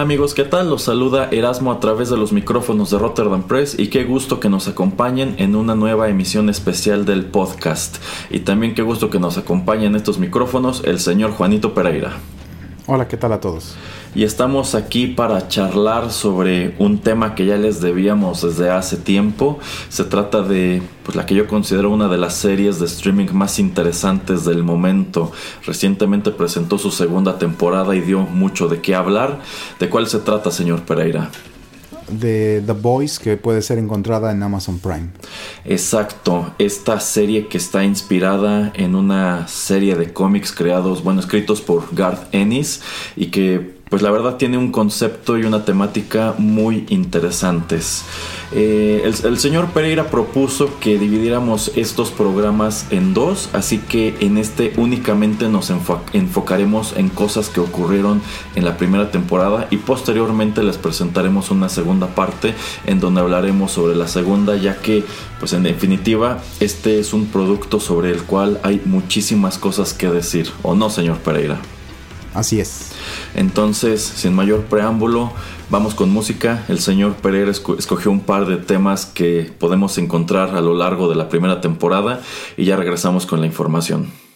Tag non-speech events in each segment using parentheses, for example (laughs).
Amigos, ¿qué tal? Los saluda Erasmo a través de los micrófonos de Rotterdam Press y qué gusto que nos acompañen en una nueva emisión especial del podcast. Y también qué gusto que nos acompañen estos micrófonos el señor Juanito Pereira. Hola, ¿qué tal a todos? Y estamos aquí para charlar sobre un tema que ya les debíamos desde hace tiempo. Se trata de pues, la que yo considero una de las series de streaming más interesantes del momento. Recientemente presentó su segunda temporada y dio mucho de qué hablar. ¿De cuál se trata, señor Pereira? de The Boys que puede ser encontrada en Amazon Prime. Exacto, esta serie que está inspirada en una serie de cómics creados, bueno, escritos por Garth Ennis y que pues la verdad tiene un concepto y una temática muy interesantes. Eh, el, señor Pereira propuso que dividiéramos estos programas en dos, así que en este únicamente nos enfocaremos en cosas que ocurrieron en la primera temporada y posteriormente les presentaremos una segunda parte en donde hablaremos sobre la segunda, ya que pues en definitiva este es un producto sobre el cual hay muchísimas cosas que decir, ¿o no, señor Pereira? Así es. Entonces, sin mayor preámbulo, vamos con música. El señor Pereira escogió un par de temas que podemos encontrar a lo largo de la primera temporada y ya regresamos con la información.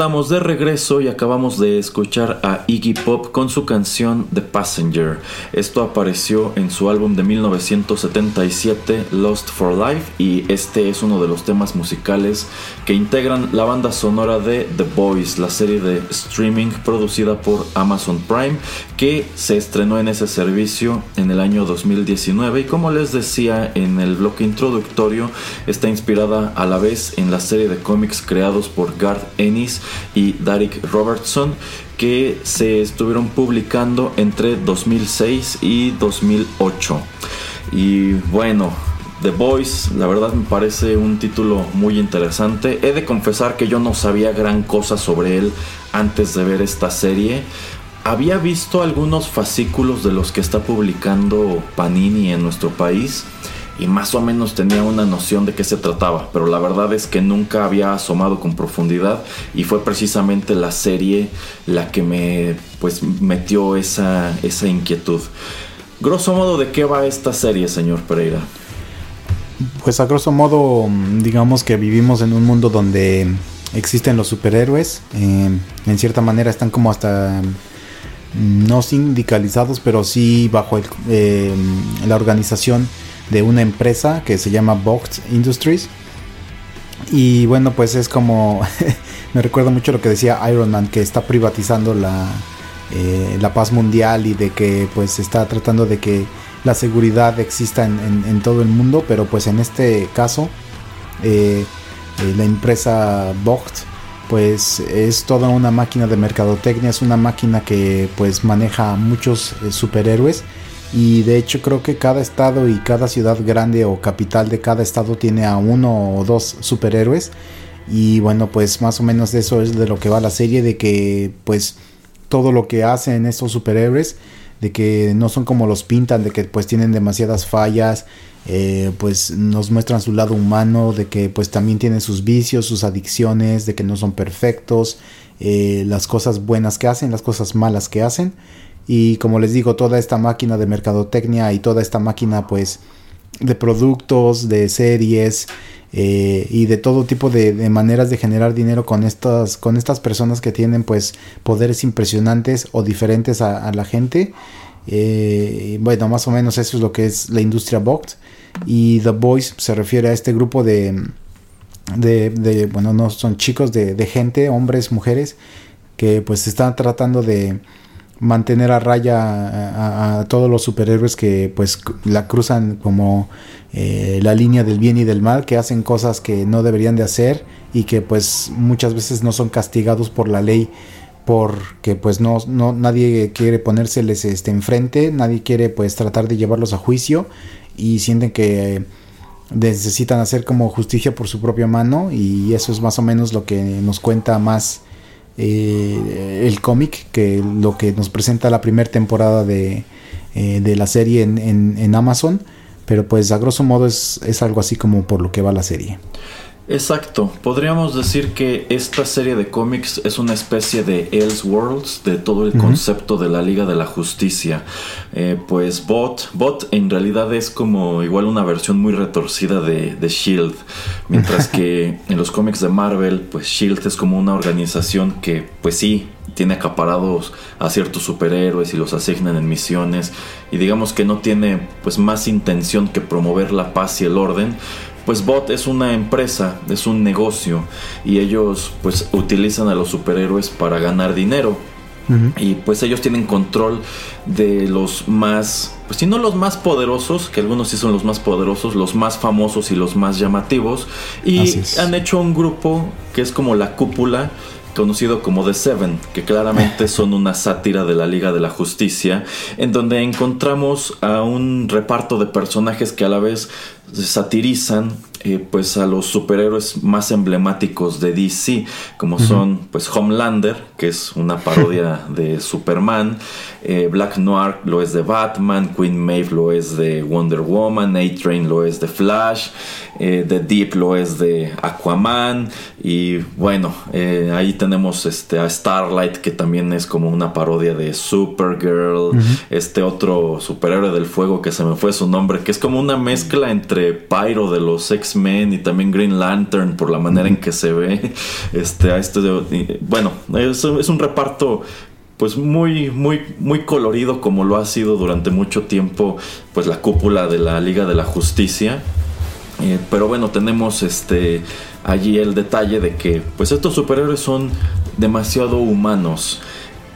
Estamos de regreso y acabamos de escuchar a Iggy Pop con su canción The Passenger. Esto apareció en su álbum de 1977 Lost for Life y este es uno de los temas musicales que integran la banda sonora de The Boys, la serie de streaming producida por Amazon Prime que se estrenó en ese servicio en el año 2019 y como les decía en el bloque introductorio está inspirada a la vez en la serie de cómics creados por Garth Ennis y Derek Robertson que se estuvieron publicando entre 2006 y 2008. Y bueno, The Boys, la verdad me parece un título muy interesante. He de confesar que yo no sabía gran cosa sobre él antes de ver esta serie. Había visto algunos fascículos de los que está publicando Panini en nuestro país y más o menos tenía una noción de qué se trataba, pero la verdad es que nunca había asomado con profundidad y fue precisamente la serie la que me pues metió esa, esa inquietud. Grosso modo, ¿de qué va esta serie, señor Pereira? Pues a grosso modo, digamos que vivimos en un mundo donde existen los superhéroes. eh, en cierta manera están como hasta mm, no sindicalizados, pero sí bajo eh, la organización de una empresa que se llama Box Industries. Y bueno, pues es como (laughs) me recuerda mucho lo que decía Iron Man, que está privatizando la, eh, la paz mundial y de que pues está tratando de que la seguridad exista en, todo el mundo, pero pues en este caso eh, la empresa Vogt pues es toda una máquina de mercadotecnia, es una máquina que pues maneja muchos eh, superhéroes. Y de hecho creo que cada estado y cada ciudad grande o capital de cada estado tiene a uno o dos superhéroes. Y bueno pues más o menos eso es de lo que va la serie de que pues todo lo que hacen estos superhéroes de que no son como los pintan de que pues tienen demasiadas fallas eh, pues nos muestran su lado humano de que pues también tienen sus vicios sus adicciones de que no son perfectos eh, las cosas buenas que hacen las cosas malas que hacen. Y como les digo toda esta máquina de mercadotecnia y toda esta máquina pues de productos de series eh, y de todo tipo de, maneras de generar dinero con estas con estas personas que tienen pues poderes impresionantes o diferentes a, la gente. Eh, bueno más o menos eso es lo que es la industria box y The Boys se refiere a este grupo de de, de, bueno no son chicos de gente hombres mujeres que pues están tratando de mantener a raya a, todos los superhéroes que pues la cruzan como eh, la línea del bien y del mal, que hacen cosas que no deberían de hacer y que pues muchas veces no son castigados por la ley porque pues no, no nadie quiere ponérseles este enfrente, nadie quiere pues tratar de llevarlos a juicio y sienten que necesitan hacer como justicia por su propia mano y eso es más o menos lo que nos cuenta más eh, el cómic que lo que nos presenta la primera temporada de, eh, de la serie en, en- en Amazon pero pues a grosso modo es, es algo así como por lo que va la serie Exacto, podríamos decir que esta serie de cómics es una especie de Elseworlds de todo el concepto de la Liga de la Justicia. Eh, pues Bot, Bot en realidad es como igual una versión muy retorcida de, de Shield, mientras (laughs) que en los cómics de Marvel, pues Shield es como una organización que, pues sí, tiene acaparados a ciertos superhéroes y los asignan en misiones y digamos que no tiene pues más intención que promover la paz y el orden pues Bot es una empresa, es un negocio y ellos pues utilizan a los superhéroes para ganar dinero. Y pues ellos tienen control de los más, pues si no los más poderosos, que algunos sí son los más poderosos, los más famosos y los más llamativos. Y han hecho un grupo que es como la cúpula conocido como The Seven, que claramente (laughs) son una sátira de la Liga de la Justicia, en donde encontramos a un reparto de personajes que a la vez satirizan eh, pues a los superhéroes más emblemáticos de DC como son pues Homelander que es una parodia (laughs) de Superman eh, Black Noir lo es de Batman Queen Maeve lo es de Wonder Woman A-Train lo es de Flash eh, The Deep lo es de Aquaman y bueno ahí tenemos este a Starlight que también es como una parodia de Supergirl este otro superhéroe del fuego que se me fue su nombre que es como una mezcla entre Pyro de los X men y también Green Lantern por la manera en que se ve. Este, a este, bueno, es, es un reparto pues muy, muy, muy colorido como lo ha sido durante mucho tiempo, pues la cúpula de la Liga de la Justicia. Eh, pero bueno, tenemos este allí el detalle de que pues estos superhéroes son demasiado humanos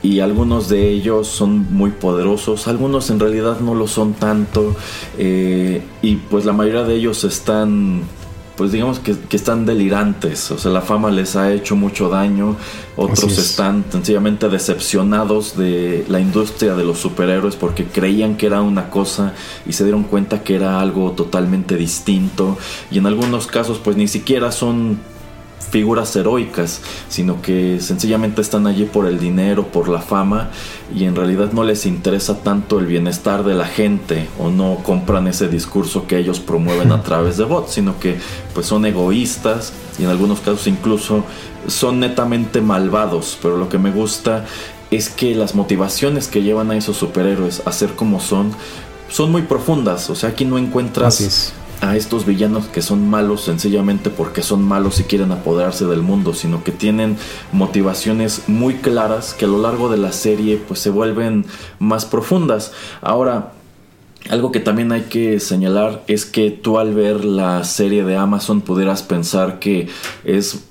y algunos de ellos son muy poderosos, algunos en realidad no lo son tanto eh, y pues la mayoría de ellos están pues digamos que, están delirantes, o sea, la fama les ha hecho mucho daño, otros están sencillamente decepcionados de la industria de los superhéroes porque creían que era una cosa y se dieron cuenta que era algo totalmente distinto y en algunos casos pues ni siquiera son figuras heroicas, sino que sencillamente están allí por el dinero, por la fama y en realidad no les interesa tanto el bienestar de la gente o no compran ese discurso que ellos promueven a (laughs) través de bots, sino que pues son egoístas y en algunos casos incluso son netamente malvados, pero lo que me gusta es que las motivaciones que llevan a esos superhéroes a ser como son son muy profundas, o sea, aquí no encuentras a estos villanos que son malos sencillamente porque son malos y quieren apoderarse del mundo, sino que tienen motivaciones muy claras que a lo largo de la serie pues se vuelven más profundas. Ahora, algo que también hay que señalar es que tú al ver la serie de Amazon pudieras pensar que es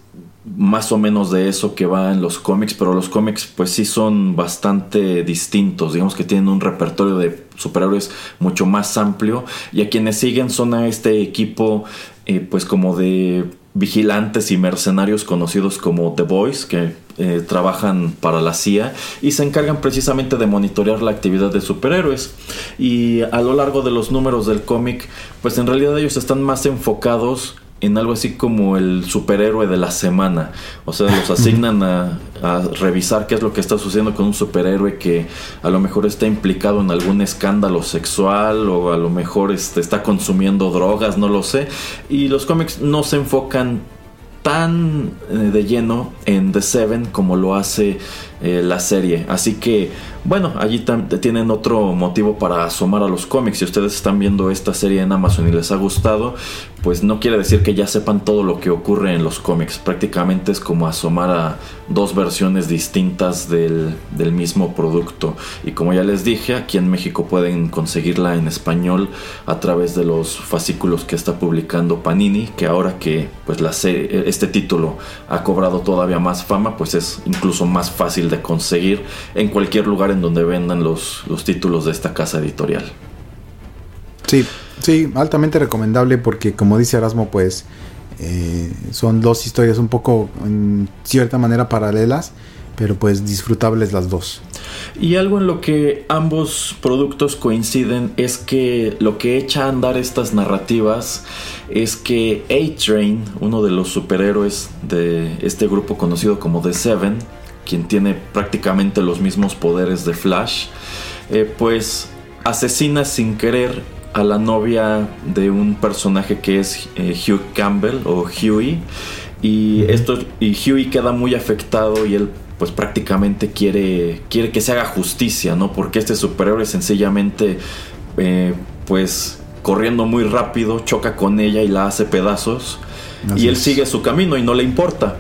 más o menos de eso que va en los cómics, pero los cómics pues sí son bastante distintos, digamos que tienen un repertorio de superhéroes mucho más amplio y a quienes siguen son a este equipo eh, pues como de vigilantes y mercenarios conocidos como The Boys que eh, trabajan para la CIA y se encargan precisamente de monitorear la actividad de superhéroes. Y a lo largo de los números del cómic pues en realidad ellos están más enfocados en algo así como el superhéroe de la semana. O sea, los asignan a, revisar qué es lo que está sucediendo con un superhéroe que a lo mejor está implicado en algún escándalo sexual o a lo mejor este, está consumiendo drogas, no lo sé. Y los cómics no se enfocan tan eh, de lleno en The Seven como lo hace eh, la serie. Así que, bueno, allí tienen otro motivo para asomar a los cómics. Si ustedes están viendo esta serie en Amazon y les ha gustado, pues no quiere decir que ya sepan todo lo que ocurre en los cómics. Prácticamente es como asomar a dos versiones distintas del, mismo producto. Y como ya les dije, aquí en México pueden conseguirla en español a través de los fascículos que está publicando Panini, que ahora que pues este título ha cobrado todavía más fama, pues es incluso más fácil de conseguir en cualquier lugar en donde vendan los, los títulos de esta casa editorial. Sí, Sí, altamente recomendable porque como dice Erasmo, pues eh, son dos historias un poco en cierta manera paralelas, pero pues disfrutables las dos. Y algo en lo que ambos productos coinciden es que lo que echa a andar estas narrativas es que A-Train, uno de los superhéroes de este grupo conocido como The Seven, quien tiene prácticamente los mismos poderes de Flash, eh, pues asesina sin querer a la novia de un personaje que es eh, Hugh Campbell o Huey. Y, esto, y Huey queda muy afectado y él pues prácticamente quiere, quiere que se haga justicia, ¿no? Porque este superhéroe sencillamente eh, pues corriendo muy rápido choca con ella y la hace pedazos. y él sigue su camino y no le importa.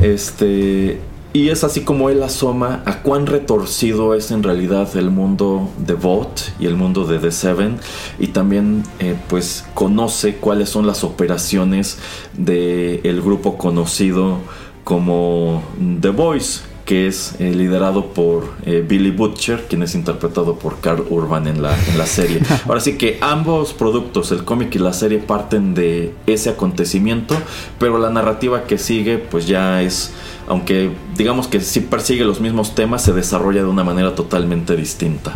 Este, y es así como él asoma a cuán retorcido es en realidad el mundo de Vought y el mundo de The Seven. Y también eh, pues conoce cuáles son las operaciones del el grupo conocido como The Voice que es eh, liderado por eh, Billy Butcher, quien es interpretado por Carl Urban en la, en la serie. (laughs) Ahora sí que ambos productos, el cómic y la serie, parten de ese acontecimiento, pero la narrativa que sigue, pues ya es, aunque digamos que sí persigue los mismos temas, se desarrolla de una manera totalmente distinta.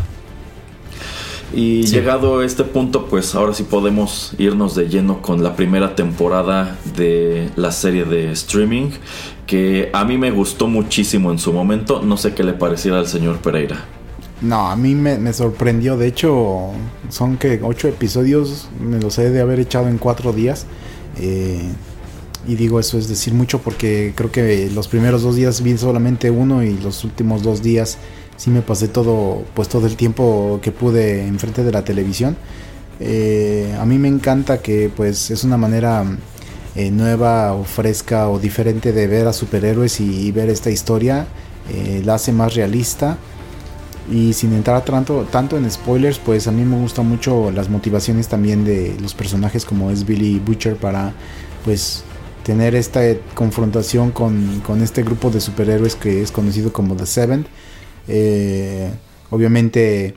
Y llegado a este punto, pues ahora sí podemos irnos de lleno con la primera temporada de la serie de streaming, que a mí me gustó muchísimo en su momento. No sé qué le pareciera al señor Pereira. No, a mí me, sorprendió. De hecho, son que ocho episodios, me los he de haber echado en cuatro días. Eh, y digo eso es decir mucho porque creo que los primeros dos días vi solamente uno y los últimos dos días sí me pasé todo, pues todo el tiempo que pude enfrente de la televisión. Eh, a mí me encanta que pues es una manera eh, nueva o fresca o diferente de ver a superhéroes y, ver esta historia. Eh, la hace más realista. Y sin entrar tanto, tanto en spoilers, pues a mí me gustan mucho las motivaciones también de los personajes como es Billy Butcher para pues tener esta confrontación con, con este grupo de superhéroes que es conocido como The Seven eh, obviamente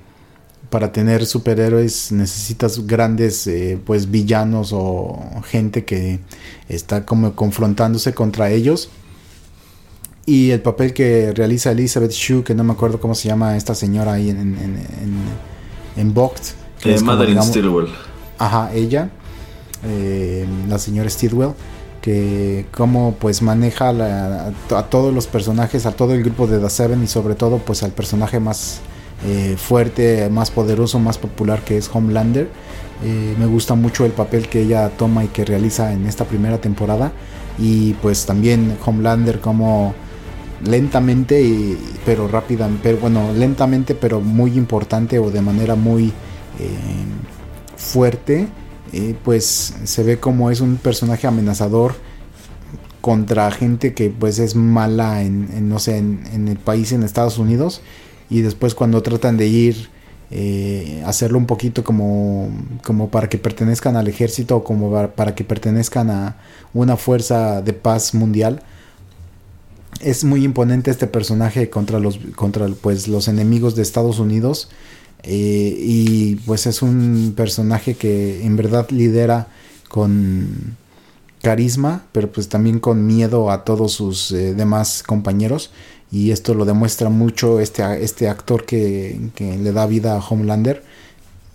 para tener superhéroes necesitas grandes eh, pues villanos o gente que está como confrontándose contra ellos. Y el papel que realiza Elizabeth Shue que no me acuerdo cómo se llama esta señora ahí en en, en, en Box que es Stillwell ajá ella eh, la señora Stillwell que cómo pues maneja a, todos los personajes, a todo el grupo de The Seven y sobre todo pues al personaje más eh, fuerte, más poderoso, más popular que es Homelander. Eh, me gusta mucho el papel que ella toma y que realiza en esta primera temporada y pues también Homelander como lentamente pero rápida, pero bueno, lentamente pero muy importante o de manera muy eh, fuerte pues se ve como es un personaje amenazador contra gente que pues es mala en, no sé en, el país en Estados Unidos y después cuando tratan de ir eh, hacerlo un poquito como, como para que pertenezcan al ejército o como para, que pertenezcan a una fuerza de paz mundial es muy imponente este personaje contra los contra pues los enemigos de Estados Unidos eh, y pues es un personaje que en verdad lidera con carisma, pero pues también con miedo a todos sus eh, demás compañeros. Y esto lo demuestra mucho este, este actor que, le da vida a Homelander.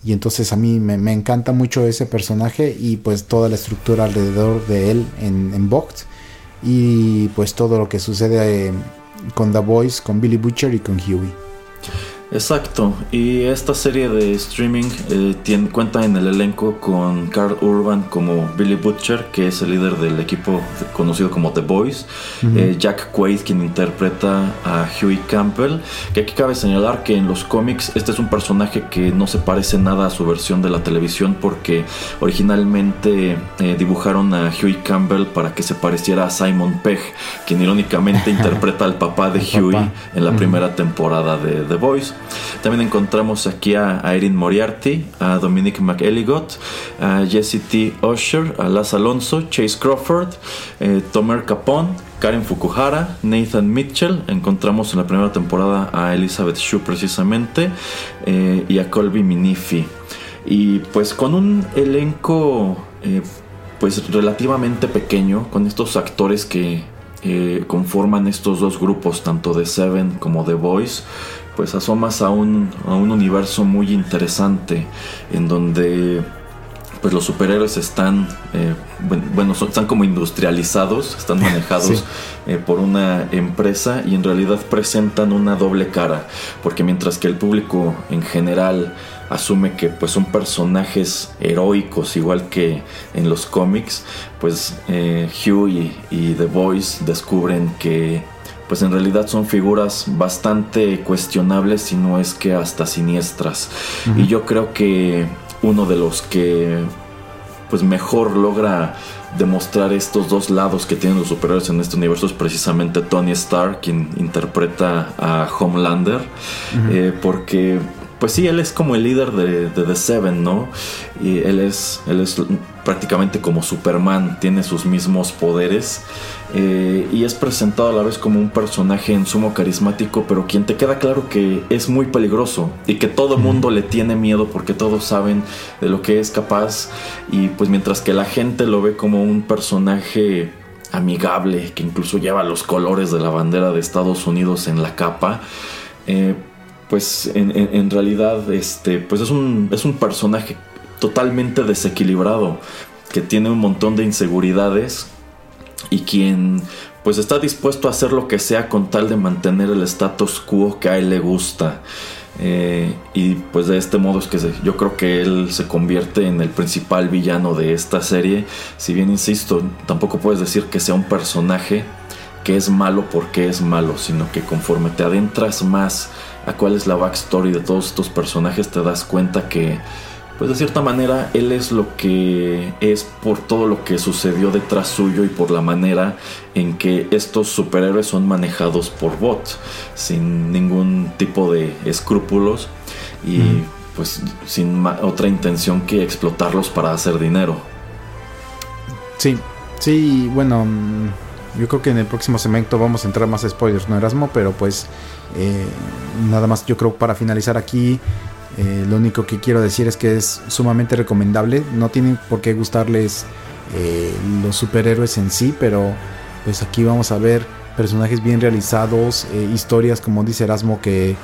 Y entonces a mí me, encanta mucho ese personaje y pues toda la estructura alrededor de él en, en. Y pues todo lo que sucede eh, con The Voice, con Billy Butcher y con Huey. Exacto, y esta serie de streaming eh, tiene, cuenta en el elenco con Carl Urban como Billy Butcher, que es el líder del equipo conocido como The Boys, eh, Jack Quaid, quien interpreta a Huey Campbell, que aquí cabe señalar que en los cómics este es un personaje que no se parece nada a su versión de la televisión porque originalmente eh, dibujaron a Huey Campbell para que se pareciera a Simon Pegg, quien irónicamente (laughs) interpreta al papá de Huey en la primera temporada de The Boys. También encontramos aquí a, Erin Moriarty, a Dominic McElligott, a Jesse T. Usher, a Laz Alonso, Chase Crawford, eh, Tomer Capone, Karen Fukuhara, Nathan Mitchell. Encontramos en la primera temporada a Elizabeth Shue precisamente eh, y a Colby Minifi. Y pues con un elenco eh, pues relativamente pequeño, con estos actores que conforman estos dos grupos, tanto de Seven como The Boys, pues asomas a un, a un universo muy interesante en donde pues los superhéroes están, eh, bueno, están como industrializados, están (laughs) manejados eh, por una empresa y en realidad presentan una doble cara, porque mientras que el público en general asume que pues son personajes heroicos igual que en los cómics, pues eh, Hugh y, The Boys descubren que pues en realidad son figuras bastante cuestionables, si no es que hasta siniestras. Y yo creo que uno de los que pues mejor logra demostrar estos dos lados que tienen los superhéroes en este universo es precisamente Tony Stark, quien interpreta a Homelander, eh, porque pues sí, él es como el líder de, The Seven, ¿no? Y él es, él es prácticamente como Superman, tiene sus mismos poderes eh, y es presentado a la vez como un personaje en sumo carismático, pero quien te queda claro que es muy peligroso y que todo el mundo le tiene miedo porque todos saben de lo que es capaz y pues mientras que la gente lo ve como un personaje amigable que incluso lleva los colores de la bandera de Estados Unidos en la capa, eh, pues en, realidad este, pues es un, es un personaje totalmente desequilibrado, que tiene un montón de inseguridades y quien pues está dispuesto a hacer lo que sea con tal de mantener el status quo que a él le gusta. Eh, y pues de este modo es que yo creo que él se convierte en el principal villano de esta serie. Si bien insisto, tampoco puedes decir que sea un personaje que es malo porque es malo, sino que conforme te adentras más a cuál es la backstory de todos estos personajes, te das cuenta que, pues de cierta manera, él es lo que es por todo lo que sucedió detrás suyo y por la manera en que estos superhéroes son manejados por bots, sin ningún tipo de escrúpulos y pues sin otra intención que explotarlos para hacer dinero. Sí, sí, bueno, yo creo que en el próximo segmento vamos a entrar más spoilers, ¿no, Erasmo? Pero pues eh, nada más yo creo para finalizar aquí, eh, lo único que quiero decir es que es sumamente recomendable. No tienen por qué gustarles eh, los superhéroes en sí, pero pues aquí vamos a ver personajes bien realizados, historias como dice Erasmo que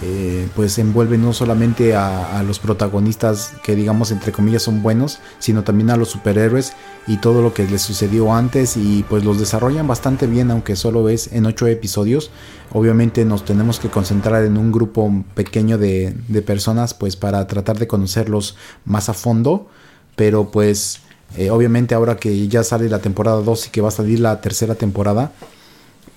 eh, pues envuelve no solamente a, los protagonistas que digamos entre comillas son buenos, sino también a los superhéroes y todo lo que les sucedió antes y pues los desarrollan bastante bien aunque solo es en ocho episodios. Obviamente nos tenemos que concentrar en un grupo pequeño de, personas pues para tratar de conocerlos más a fondo, pero pues eh, obviamente ahora que ya sale la temporada 2 y que va a salir la tercera temporada,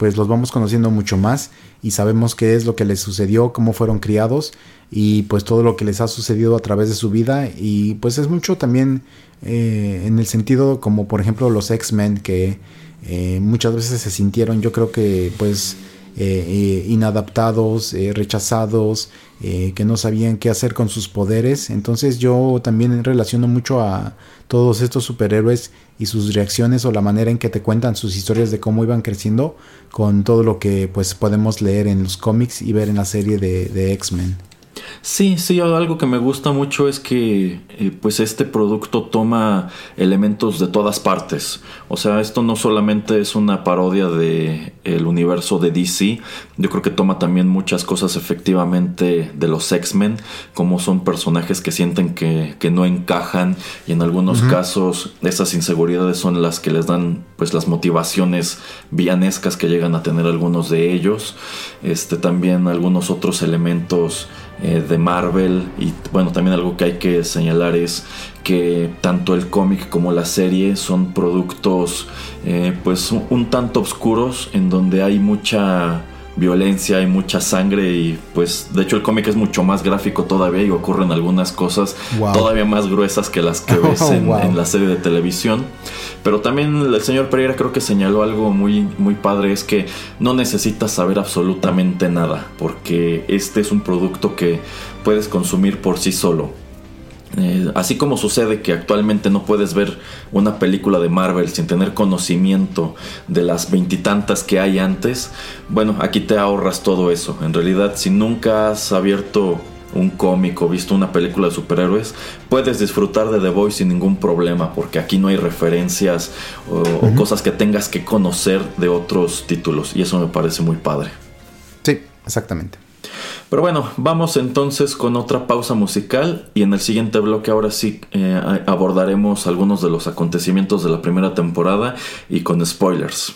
pues los vamos conociendo mucho más y sabemos qué es lo que les sucedió, cómo fueron criados y pues todo lo que les ha sucedido a través de su vida. Y pues es mucho también eh, en el sentido como por ejemplo los X-Men que eh, muchas veces se sintieron yo creo que pues eh, inadaptados, rechazados, que no sabían qué hacer con sus poderes. Entonces yo también relaciono mucho a todos estos superhéroes y sus reacciones o la manera en que te cuentan sus historias de cómo iban creciendo con todo lo que pues podemos leer en los cómics y ver en la serie de, de X-Men. Sí, sí, algo que me gusta mucho es que eh, pues este producto toma elementos de todas partes. O sea, esto no solamente es una parodia de el universo de DC, yo creo que toma también muchas cosas efectivamente de los X-Men, como son personajes que sienten que, no encajan y en algunos casos esas inseguridades son las que les dan pues las motivaciones villanescas que llegan a tener algunos de ellos. Este también algunos otros elementos eh, de Marvel. Y bueno también algo que hay que señalar es que tanto el cómic como la serie son productos eh, pues un tanto oscuros en donde hay mucha violencia, hay mucha sangre y pues de hecho el cómic es mucho más gráfico todavía y ocurren algunas cosas todavía más gruesas que las que (laughs) ves en, la serie de televisión. Pero también el señor Pereira creo que señaló algo muy, muy padre, es que no necesitas saber absolutamente nada porque este es un producto que puedes consumir por sí solo. Eh, así como sucede que actualmente no puedes ver una película de Marvel sin tener conocimiento de las veintitantas que hay antes, bueno, aquí te ahorras todo eso. En realidad, si nunca has abierto un cómic o visto una película de superhéroes, puedes disfrutar de The Voice sin ningún problema, porque aquí no hay referencias o cosas que tengas que conocer de otros títulos, y eso me parece muy padre. Sí, exactamente. Pero bueno, vamos entonces con otra pausa musical y en el siguiente bloque ahora sí eh, abordaremos algunos de los acontecimientos de la primera temporada y con spoilers.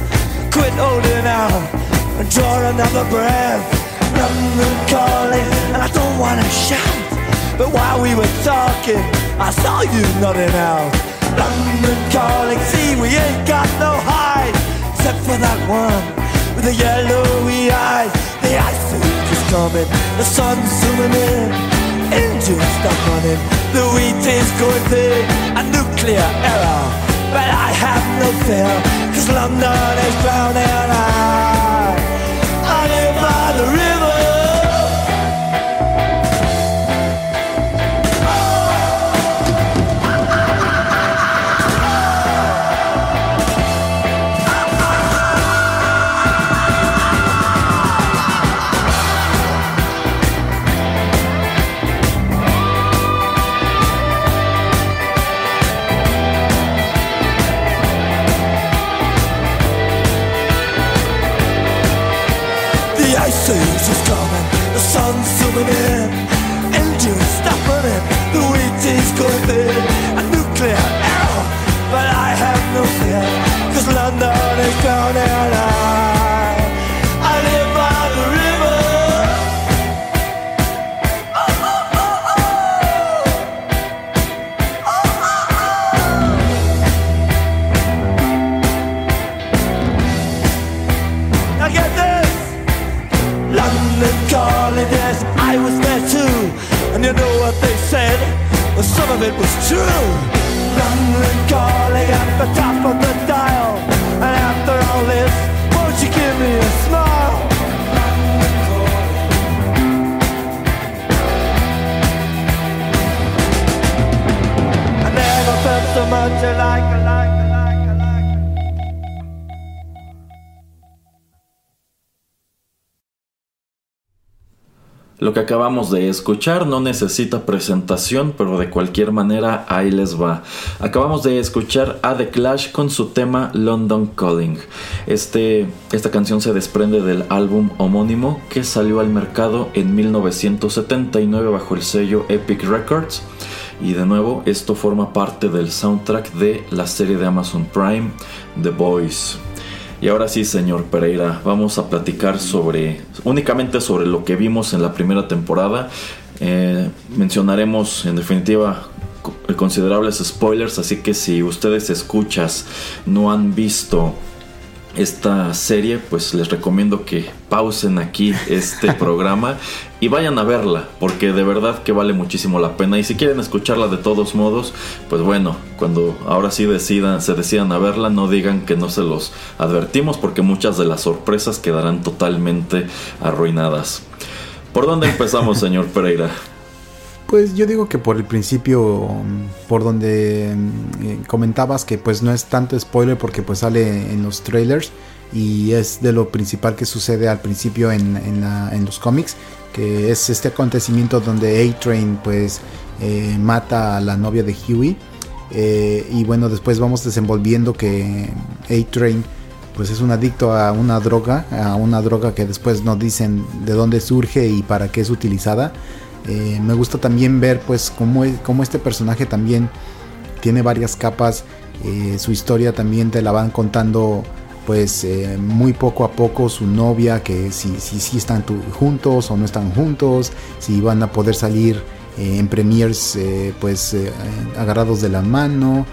quit holding out and draw another breath. London calling, and I don't wanna shout. But while we were talking, I saw you nodding out. London calling, see, we ain't got no hide. Except for that one with the yellowy eyes. The ice is coming, the sun's zooming in. Engines stop running, the wheat is going thin. A nuclear error, but I have no fear. Cause London is drowning out. I live by the river. Acabamos de escuchar no necesita presentación, pero de cualquier manera ahí les va. Acabamos de escuchar a The Clash con su tema London Calling. Este, esta canción se desprende del álbum homónimo que salió al mercado en 1979 bajo el sello Epic Records. Y de nuevo, esto forma parte del soundtrack de la serie de Amazon Prime, The Boys. Y ahora sí, señor Pereira, vamos a platicar sobre únicamente sobre lo que vimos en la primera temporada. Eh, mencionaremos en definitiva considerables spoilers, así que si ustedes escuchas no han visto esta serie, pues les recomiendo que pausen aquí este (laughs) programa y vayan a verla, porque de verdad que vale muchísimo la pena. Y si quieren escucharla de todos modos, pues bueno, cuando ahora sí decidan, se decidan a verla, no digan que no se los advertimos, porque muchas de las sorpresas quedarán totalmente arruinadas. ¿Por dónde empezamos, (laughs) señor Pereira? Pues yo digo que por el principio, por donde eh, comentabas que pues no es tanto spoiler porque pues sale en los trailers y es de lo principal que sucede al principio en, los cómics, que es este acontecimiento donde A-Train pues eh, mata a la novia de Huey Eh, y bueno, después vamos desenvolviendo que A-Train pues es un adicto a una droga, a una droga que después nos dicen de dónde surge y para qué es utilizada. Eh, me gusta también ver pues cómo, cómo, este personaje también tiene varias capas, eh, su historia también te la van contando pues eh, muy poco a poco su novia, que si, si, si están juntos o no están juntos, si van a poder salir en premiers pues agarrados de la mano,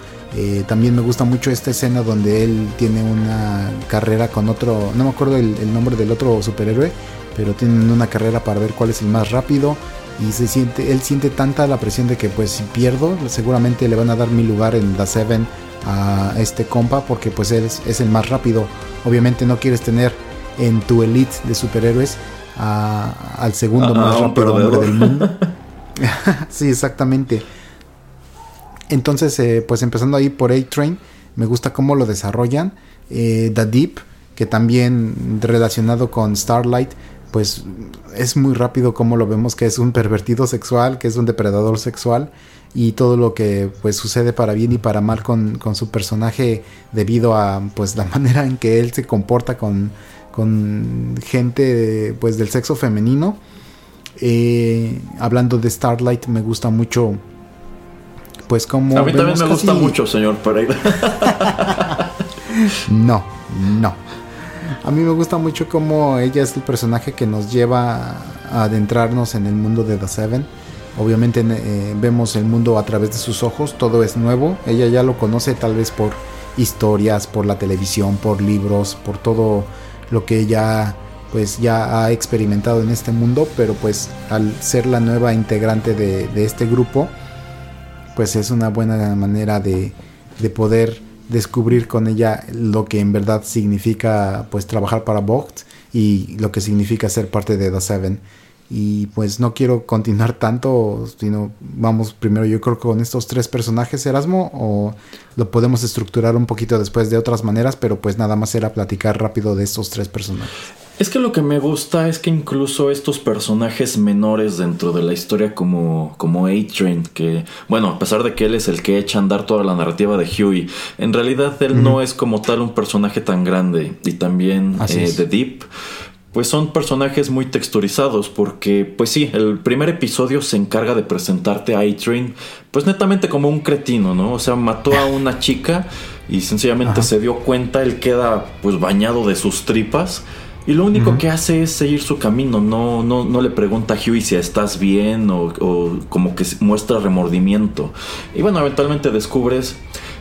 también me gusta mucho esta escena donde él tiene una carrera con otro, no me acuerdo el, nombre del otro superhéroe, pero tienen una carrera para ver cuál es el más rápido y se siente, él siente tanta la presión de que pues si pierdo seguramente le van a dar mi lugar en The Seven a este compa porque pues él es, el más rápido. Obviamente no quieres tener en tu elite de superhéroes al segundo más rápido hombre del mundo. (laughs) sí, exactamente. Entonces, eh, pues empezando ahí por A-Train, me gusta cómo lo desarrollan. Eh, The Deep, que también relacionado con Starlight, pues es muy rápido como lo vemos que es un pervertido sexual, que es un depredador sexual y todo lo que pues sucede para bien y para mal con, su personaje debido a pues la (laughs) manera en que él se comporta con, con gente pues del sexo femenino. Eh, hablando de Starlight me gusta mucho pues como... A mí también me gusta mucho, señor Pereira. (laughs) no, no. A mí me gusta mucho como ella es el personaje que nos lleva a adentrarnos en el mundo de The Seven. Obviamente eh, vemos el mundo a través de sus ojos, todo es nuevo. Ella ya lo conoce tal vez por historias, por la televisión, por libros, por todo lo que ella pues ya ha experimentado en este mundo, pero pues al ser la nueva integrante de, de este grupo, pues es una buena manera de, poder descubrir con ella lo que en verdad significa pues trabajar para Vogt y lo que significa ser parte de The Seven. Y pues no quiero continuar tanto, sino vamos primero yo creo con estos tres personajes Erasmo o lo podemos estructurar un poquito después de otras maneras, pero pues nada más era platicar rápido de estos tres personajes. Es que lo que me gusta es que incluso estos personajes menores dentro de la historia como, como A-Train, que bueno, a pesar de que él es el que echa a andar toda la narrativa de Huey, en realidad él no es como tal un personaje tan grande. Y también eh, The Deep, pues son personajes muy texturizados porque, pues sí, el primer episodio se encarga de presentarte a A-Train, pues netamente como un cretino, ¿no? O sea, mató a una chica y sencillamente se dio cuenta, él queda pues bañado de sus tripas y lo único que hace es seguir su camino, no, no, no le pregunta a Huey si estás bien o, como que muestra remordimiento. Y bueno, eventualmente descubres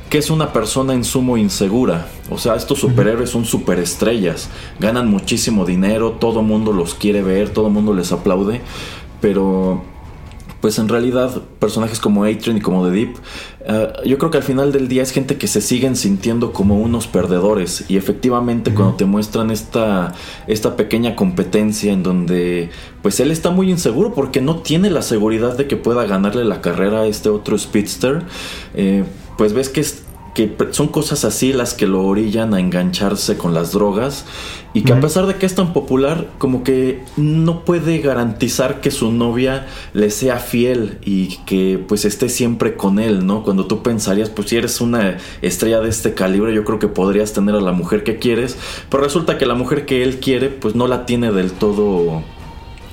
que es una persona en sumo insegura. O sea, estos superhéroes son superestrellas, ganan muchísimo dinero, todo mundo los quiere ver, todo mundo les aplaude, pero pues en realidad personajes como Atrian y como The Deep, eh, yo creo que al final del día es gente que se siguen sintiendo como unos perdedores. Y efectivamente cuando te muestran esta, esta pequeña competencia en donde pues él está muy inseguro porque no tiene la seguridad de que pueda ganarle la carrera a este otro speedster, eh, pues ves que es que son cosas así las que lo orillan a engancharse con las drogas y que a pesar de que es tan popular, como que no puede garantizar que su novia le sea fiel y que pues esté siempre con él, ¿no? Cuando tú pensarías, pues si eres una estrella de este calibre, yo creo que podrías tener a la mujer que quieres, pero resulta que la mujer que él quiere, pues no la tiene del todo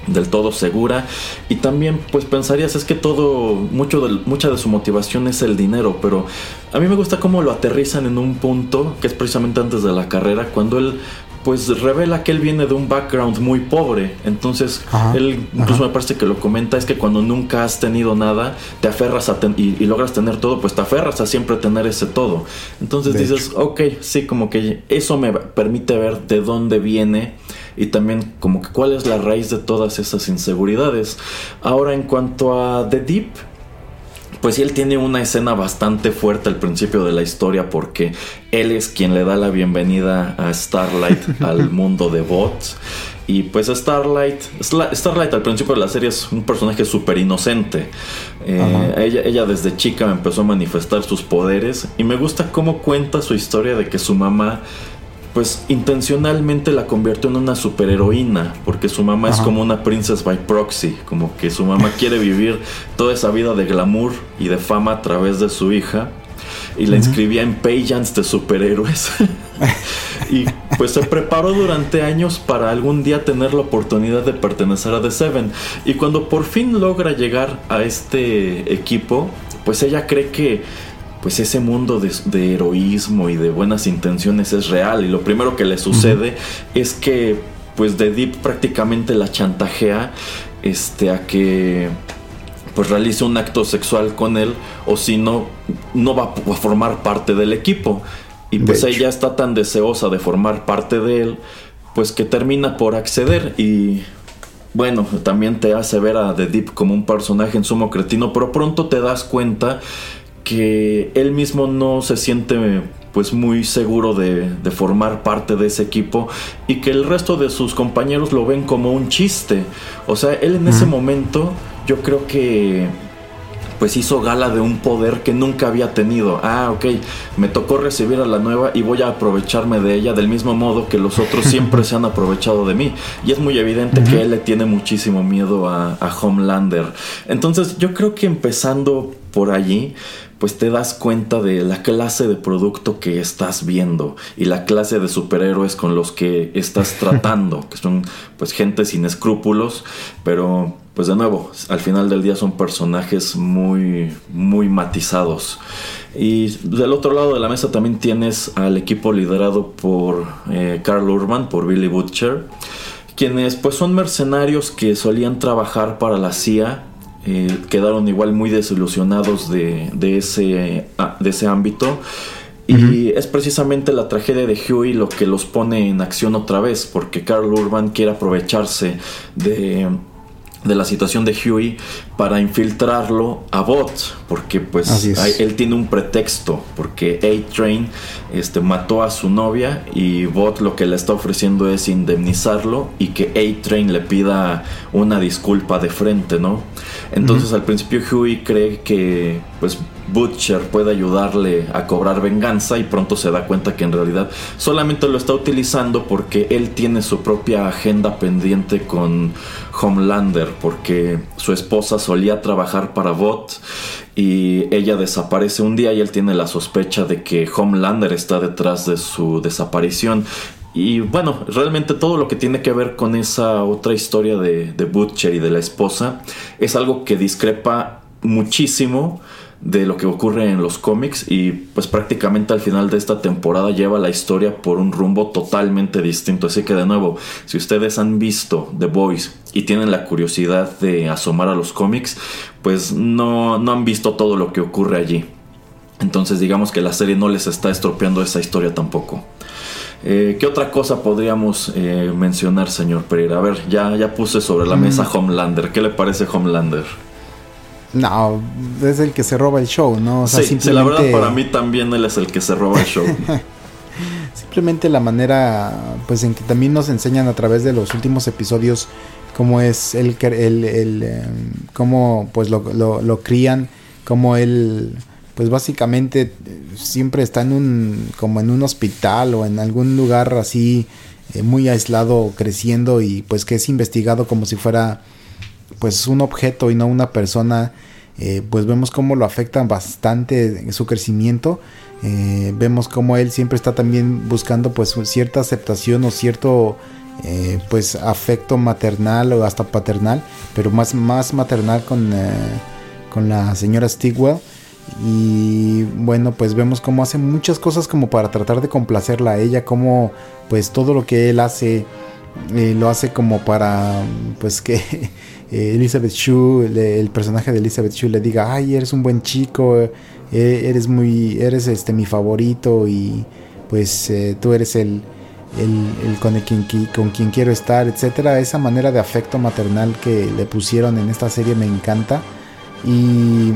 del todo segura y también pues pensarías es que todo mucho de, mucha de su motivación es el dinero pero a mí me gusta cómo lo aterrizan en un punto que es precisamente antes de la carrera cuando él pues revela que él viene de un background muy pobre. Entonces, él incluso me parece que lo comenta, es que cuando nunca has tenido nada, te aferras a y, logras tener todo, pues te aferras a siempre tener ese todo. Entonces dices, ok, sí, como que eso me permite ver de dónde viene y también como que cuál es la raíz de todas esas inseguridades. Ahora en cuanto a The Deep, pues él tiene una escena bastante fuerte al principio de la historia porque él es quien le da la bienvenida a Starlight (laughs) al mundo de bots. Y pues Starlight, Starlight al principio de la serie es un personaje súper inocente. Eh, ella, ella desde chica empezó a manifestar sus poderes y me gusta cómo cuenta su historia de que su mamá pues intencionalmente la convirtió en una superheroína, porque su mamá es como una princess by proxy, como que su mamá (laughs) quiere vivir toda esa vida de glamour y de fama a través de su hija. y la inscribía en Payans de superhéroes. (laughs) y pues se preparó durante años para algún día tener la oportunidad de pertenecer a The Seven. Y cuando por fin logra llegar a este equipo, pues ella cree que pues ese mundo de, heroísmo y de buenas intenciones es real. Y lo primero que le sucede es que pues The Deep prácticamente la chantajea este a que pues realice un acto sexual con él o si no no va a formar parte del equipo. Y pues ella está tan deseosa de formar parte de él pues que termina por acceder. Y bueno, también te hace ver a The Deep como un personaje en sumo cretino, pero pronto te das cuenta que él mismo no se siente pues muy seguro de, formar parte de ese equipo y que el resto de sus compañeros lo ven como un chiste. O sea, él en ese momento yo creo que pues hizo gala de un poder que nunca había tenido. Ah, ok, me tocó recibir a la nueva y voy a aprovecharme de ella del mismo modo que los otros (laughs) siempre se han aprovechado de mí. Y es muy evidente que él le tiene muchísimo miedo a, a Homelander. Entonces yo creo que empezando por allí, pues te das cuenta de la clase de producto que estás viendo y la clase de superhéroes con los que estás (laughs) tratando, que son pues gente sin escrúpulos, pero pues de nuevo, al final del día son personajes muy muy matizados. Y del otro lado de la mesa también tienes al equipo liderado por eh, Carl Urban, por Billy Butcher, quienes pues son mercenarios que solían trabajar para la CIA eh, quedaron igual muy desilusionados de, ese, ah, de ese ámbito. Y es precisamente la tragedia de Huey lo que los pone en acción otra vez, porque Carl Urban quiere aprovecharse de de la situación de Huey para infiltrarlo a Bot, porque pues él tiene un pretexto, porque A-Train este, mató a su novia y Bot lo que le está ofreciendo es indemnizarlo y que A-Train le pida una disculpa de frente, ¿no? Entonces al principio Huey cree que pues Butcher puede ayudarle a cobrar venganza y pronto se da cuenta que en realidad solamente lo está utilizando porque él tiene su propia agenda pendiente con Homelander porque su esposa solía trabajar para Bot y ella desaparece un día y él tiene la sospecha de que Homelander está detrás de su desaparición. Y bueno, realmente todo lo que tiene que ver con esa otra historia de, de Butcher y de la esposa es algo que discrepa muchísimo de lo que ocurre en los cómics y pues prácticamente al final de esta temporada lleva la historia por un rumbo totalmente distinto. Así que de nuevo, si ustedes han visto The Boys y tienen la curiosidad de asomar a los cómics, pues no, no han visto todo lo que ocurre allí. Entonces digamos que la serie no les está estropeando esa historia tampoco. Eh, ¿Qué otra cosa podríamos eh, mencionar, señor Pereira? A ver, ya, ya puse sobre la mesa mm. Homelander. ¿Qué le parece Homelander? No, es el que se roba el show, ¿no? sí, la verdad para mí también él es el que se roba el show. (laughs) simplemente la manera, pues en que también nos enseñan a través de los últimos episodios cómo es el, el, el em, cómo pues lo, lo, crían, cómo él pues básicamente siempre está en un como en un hospital o en algún lugar así eh, muy aislado creciendo y pues que es investigado como si fuera pues un objeto y no una persona, eh, pues vemos cómo lo afecta bastante su crecimiento. Eh, vemos cómo él siempre está también buscando pues cierta aceptación o cierto eh, pues afecto maternal o hasta paternal, pero más, más maternal con, con la señora Stigwell. Y bueno, pues vemos cómo hace muchas cosas como para tratar de complacerla a ella, como pues todo lo que él hace lo hace como para pues que (laughs) eh, Elizabeth Shue, el personaje de Elizabeth Shue le diga, ay, eres un buen chico, eh, eres muy, eres este mi favorito y pues eh, tú eres el, el, con, quien, con quien quiero estar, etcétera. Esa manera de afecto maternal que le pusieron en esta serie me encanta y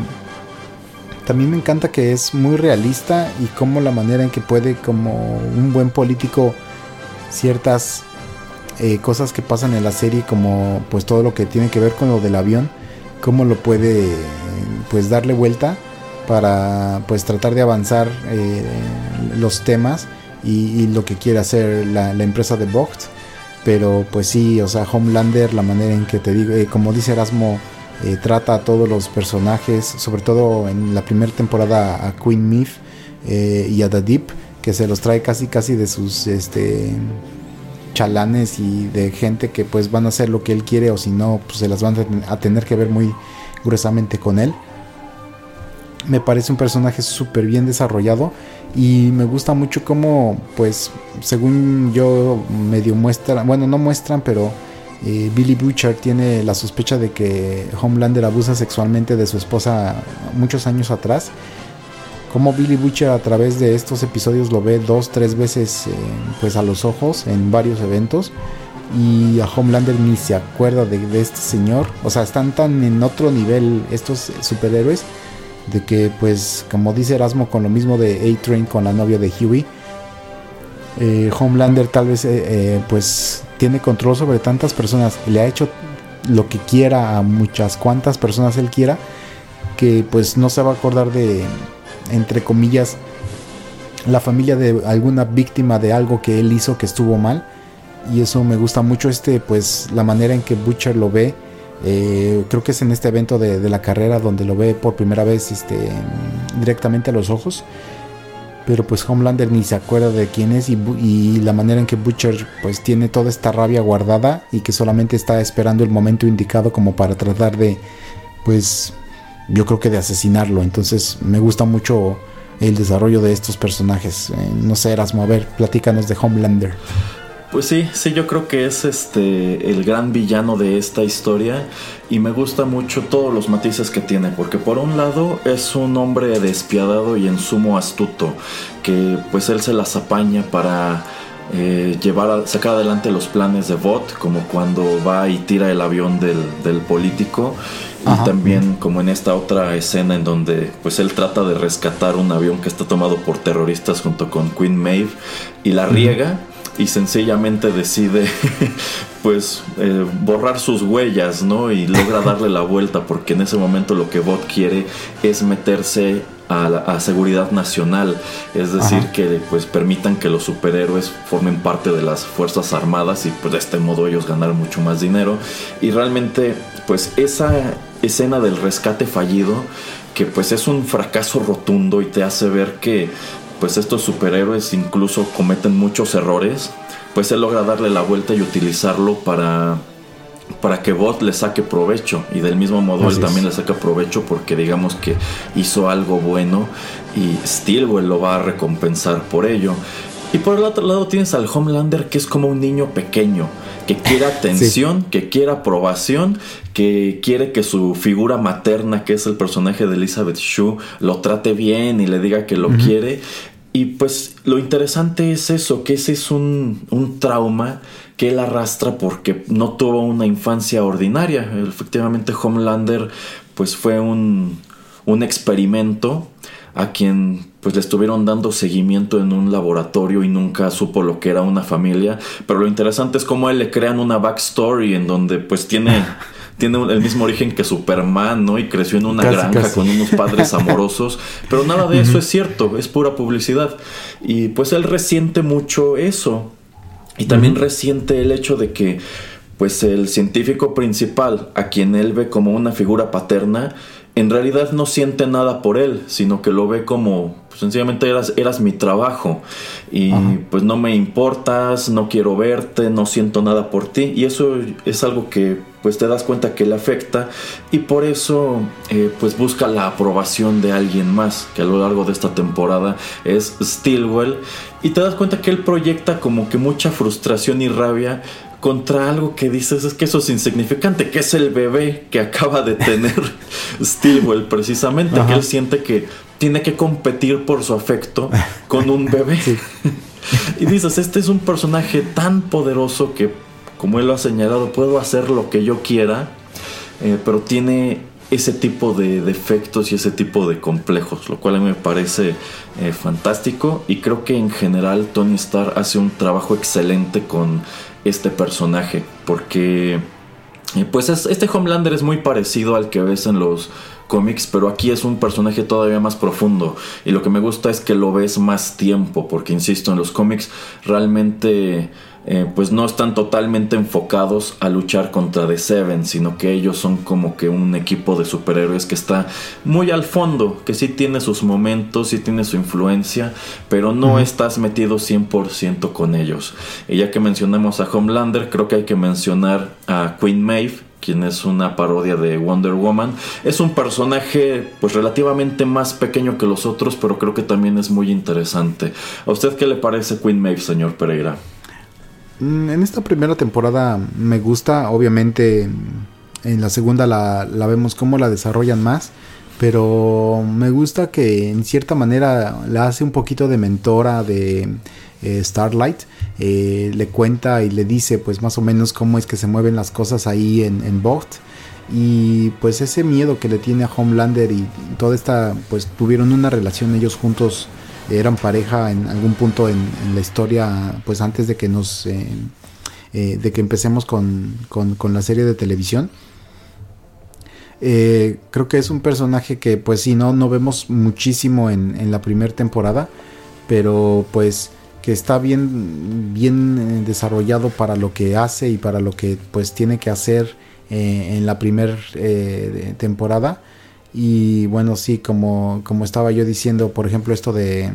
también me encanta que es muy realista y como la manera en que puede como un buen político ciertas eh, cosas que pasan en la serie como pues todo lo que tiene que ver con lo del avión, cómo lo puede pues darle vuelta para pues tratar de avanzar eh, los temas y, lo que quiere hacer la, empresa de Vogt. Pero pues sí, o sea, Homelander, la manera en que te digo, eh, como dice Erasmo, trata a todos los personajes, sobre todo en la primera temporada a Queen Myth, y a The Deep, que se los trae casi casi de sus este chalanes y de gente que pues van a hacer lo que él quiere o si no pues se las van a tener que ver muy gruesamente con él. Me parece un personaje súper bien desarrollado y me gusta mucho como pues según yo medio muestran, bueno no muestran pero eh, Billy Butcher tiene la sospecha de que Homelander abusa sexualmente de su esposa muchos años atrás. Como Billy Butcher a través de estos episodios lo ve dos, tres veces eh, pues a los ojos en varios eventos y a Homelander ni se acuerda de, este señor. O sea, están tan en otro nivel estos superhéroes de que pues como dice Erasmo con lo mismo de A-Train con la novia de Huey, eh, Homelander tal vez pues tiene control sobre tantas personas, le ha hecho lo que quiera a muchas cuantas personas él quiera, que pues no se va a acordar de, entre comillas, la familia de alguna víctima de algo que él hizo que estuvo mal. Y eso me gusta mucho, este, pues la manera en que Butcher lo ve. Eh, creo que es en este evento de, de, la carrera donde lo ve por primera vez este, directamente a los ojos pero pues Homelander ni se acuerda de quién es y, la manera en que Butcher pues tiene toda esta rabia guardada y que solamente está esperando el momento indicado como para tratar de pues yo creo que de asesinarlo. Entonces me gusta mucho el desarrollo de estos personajes. Eh, no sé Erasmo a ver platícanos de Homelander. Pues sí, sí, yo creo que es este el gran villano de esta historia y me gusta mucho todos los matices que tiene, porque por un lado es un hombre despiadado y en sumo astuto, que pues él se las apaña para eh, llevar a, sacar adelante los planes de Bot, como cuando va y tira el avión del, del político. Y también como en esta otra escena en donde pues él trata de rescatar un avión que está tomado por terroristas junto con Queen Maeve y la riega y sencillamente decide (laughs) pues eh, borrar sus huellas, ¿no? Y logra darle la vuelta porque en ese momento lo que Bot quiere es meterse a, la, seguridad nacional, es decir, que pues permitan que los superhéroes formen parte de las fuerzas armadas y pues de este modo ellos ganar mucho más dinero. Y realmente pues esa escena del rescate fallido que pues es un fracaso rotundo y te hace ver que pues estos superhéroes incluso cometen muchos errores, pues él logra darle la vuelta y utilizarlo para para que Bot le saque provecho y del mismo modo él también le saca provecho porque digamos que hizo algo bueno y Steelwell lo va a recompensar por ello. Y por el otro lado tienes al Homelander que es como un niño pequeño, que quiere (laughs) atención, que quiere aprobación, que quiere que su figura materna, que es el personaje de Elizabeth Shue, lo trate bien y le diga que lo quiere. Y pues lo interesante es eso, que ese es un, un trauma que él arrastra porque no tuvo una infancia ordinaria. Efectivamente, Homelander pues fue un, un experimento a quien pues le estuvieron dando seguimiento en un laboratorio y nunca supo lo que era una familia. Pero lo interesante es cómo a él le crean una backstory en donde pues tiene, (laughs) tiene el mismo origen que Superman, ¿no? Y creció en una granja con unos padres (laughs) amorosos. Pero nada de eso es cierto, es pura publicidad. Y pues él resiente mucho eso. Y también resiente el hecho de que pues el científico principal, a quien él ve como una figura paterna, en realidad no siente nada por él, sino que lo ve como pues, sencillamente eras, eras mi trabajo. Y pues no me importas, no quiero verte, no siento nada por ti. Y eso es algo que pues te das cuenta que le afecta. Y por eso eh, pues busca la aprobación de alguien más que a lo largo de esta temporada es Stilwell. Y te das cuenta que él proyecta como que mucha frustración y rabia contra algo que dices es que eso es insignificante, que es el bebé que acaba de tener (laughs) Stilwell precisamente, que él siente que tiene que competir por su afecto con un bebé. (laughs) (laughs) y dices, este es un personaje tan poderoso que, como él lo ha señalado, puedo hacer lo que yo quiera, eh, pero tiene ese tipo de defectos y ese tipo de complejos, lo cual a mí me parece eh, fantástico. Y creo que en general Tony Starr hace un trabajo excelente con este personaje, porque eh, pues este Homelander es muy parecido al que ves en los cómics, pero aquí es un personaje todavía más profundo. Y lo que me gusta es que lo ves más tiempo, porque insisto, en los cómics realmente eh, pues no están totalmente enfocados a luchar contra The Seven, sino que ellos son como que un equipo de superhéroes que está muy al fondo, que sí tiene sus momentos, sí tiene su influencia, pero no estás metido 100% con ellos. Y ya que mencionamos a Homelander, creo que hay que mencionar a Queen Maeve, quien es una parodia de Wonder Woman. Es un personaje pues relativamente más pequeño que los otros, pero creo que también es muy interesante. ¿A usted qué le parece Queen Maeve, señor Pereira? Mm, en esta primera temporada me gusta, obviamente en la segunda la, vemos cómo la desarrollan más, pero me gusta que en cierta manera la hace un poquito de mentora de eh, Starlight, eh, le cuenta y le dice pues más o menos cómo es que se mueven las cosas ahí en, en y pues ese miedo que le tiene a Homelander y toda esta pues tuvieron una relación ellos juntos eran pareja en algún punto en, la historia, pues antes de que nos, eh, eh, de que empecemos con, con, la serie de televisión. Eh, creo que es un personaje que, pues sí, no, no vemos muchísimo en, en la primera temporada, pero pues que está bien, bien desarrollado para lo que hace y para lo que pues tiene que hacer en la primera temporada y bueno, sí, como, como estaba yo diciendo, por ejemplo, esto de.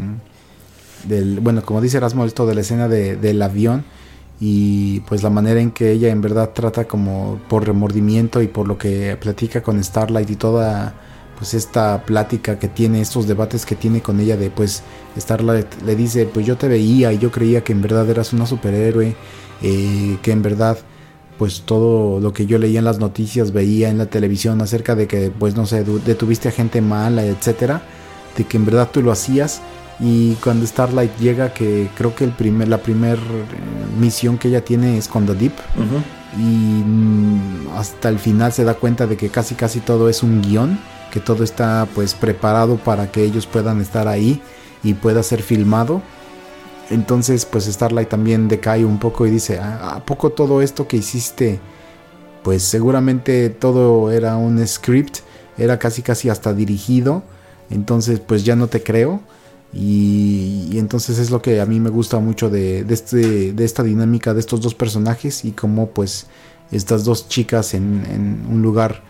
Del, bueno, como dice Erasmo, esto de la escena de, del avión y pues la manera en que ella en verdad trata como por remordimiento y por lo que platica con Starlight y toda pues esta plática que tiene, estos debates que tiene con ella de pues Starlight le dice pues yo te veía y yo creía que en verdad eras una superhéroe, eh, que en verdad pues todo lo que yo leía en las noticias, veía en la televisión acerca de que pues no sé, detuviste a gente mala, etcétera, de que en verdad tú lo hacías. Y cuando Starlight llega que creo que el primer la primera eh, misión que ella tiene es con The Deep. Y mm, hasta el final se da cuenta de que casi casi todo es un guion, que todo está pues preparado para que ellos puedan estar ahí y pueda ser filmado entonces, pues Starlight también decae un poco y dice, ah, ¿a poco todo esto que hiciste? Pues seguramente todo era un script, era casi casi hasta dirigido, entonces pues ya no te creo. Y, entonces es lo que a mí me gusta mucho de, este, de esta dinámica de estos dos personajes y cómo pues estas dos chicas en, un lugar